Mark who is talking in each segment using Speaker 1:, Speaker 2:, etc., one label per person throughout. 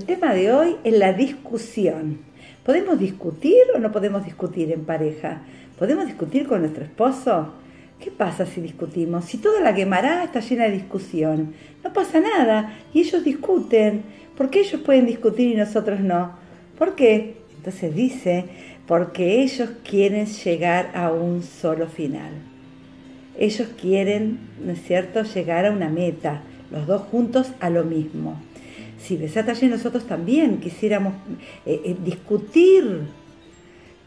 Speaker 1: tema de hoy es la discusión. ¿Podemos discutir o no podemos discutir en pareja? ¿Podemos discutir con nuestro esposo? ¿Qué pasa si discutimos? Si toda la quemará está llena de discusión, no pasa nada y ellos discuten. ¿Por qué ellos pueden discutir y nosotros no? ¿Por qué? Entonces dice, porque ellos quieren llegar a un solo final. Ellos quieren, ¿no es cierto?, llegar a una meta, los dos juntos a lo mismo. Si Besata y nosotros también quisiéramos eh, eh, discutir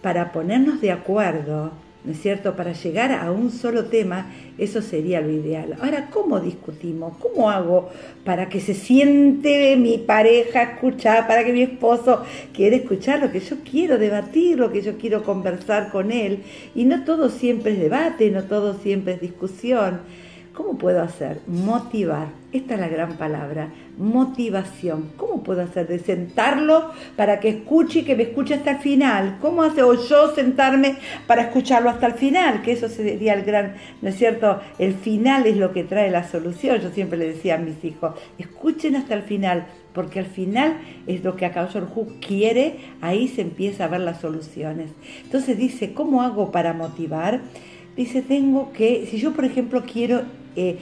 Speaker 1: para ponernos de acuerdo, ¿no es cierto?, para llegar a un solo tema, eso sería lo ideal. Ahora, ¿cómo discutimos? ¿Cómo hago para que se siente mi pareja escuchar, para que mi esposo quiera escuchar lo que yo quiero debatir, lo que yo quiero conversar con él? Y no todo siempre es debate, no todo siempre es discusión. ¿Cómo puedo hacer? Motivar. Esta es la gran palabra, motivación. ¿Cómo puedo hacer? De sentarlo para que escuche y que me escuche hasta el final. ¿Cómo hace? O yo sentarme para escucharlo hasta el final, que eso sería el gran, ¿no es cierto? El final es lo que trae la solución. Yo siempre le decía a mis hijos, escuchen hasta el final, porque al final es lo que Hu quiere, ahí se empieza a ver las soluciones. Entonces dice, ¿cómo hago para motivar? Dice, tengo que, si yo por ejemplo quiero eh,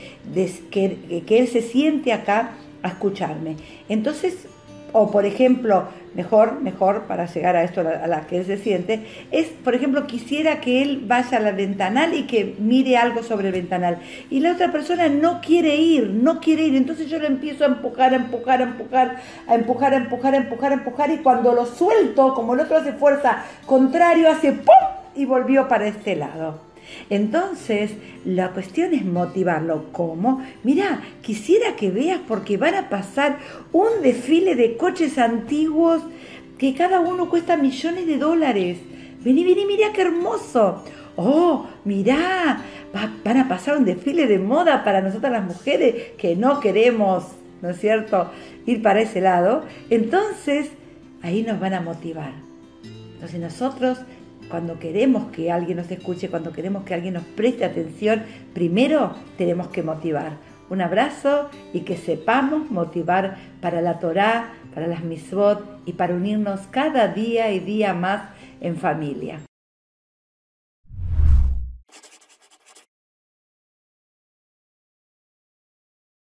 Speaker 1: que, él se siente acá a escucharme. Entonces, o por ejemplo, mejor, mejor para llegar a esto, a la, que él se siente, es, por ejemplo, quisiera que él vaya a la ventanal y que mire algo sobre el ventanal. Y la otra persona no quiere ir, no quiere ir. Entonces yo le empiezo a empujar, a empujar, a empujar, a empujar, a empujar, a empujar, a empujar. Y cuando lo suelto, como el otro hace fuerza contrario, hace ¡pum! y volvió para este lado. Entonces, la cuestión es motivarlo. ¿Cómo? Mira, quisiera que veas porque van a pasar un desfile de coches antiguos que cada uno cuesta millones de dólares. Vení, vení, mira qué hermoso. Oh, mirá, van a pasar un desfile de moda para nosotras las mujeres que no queremos, ¿no es cierto?, ir para ese lado. Entonces, ahí nos van a motivar. Entonces nosotros cuando queremos que alguien nos escuche, cuando queremos que alguien nos preste atención, primero tenemos que motivar. Un abrazo y que sepamos motivar para la Torá, para las misbot y para unirnos cada día y día más en familia.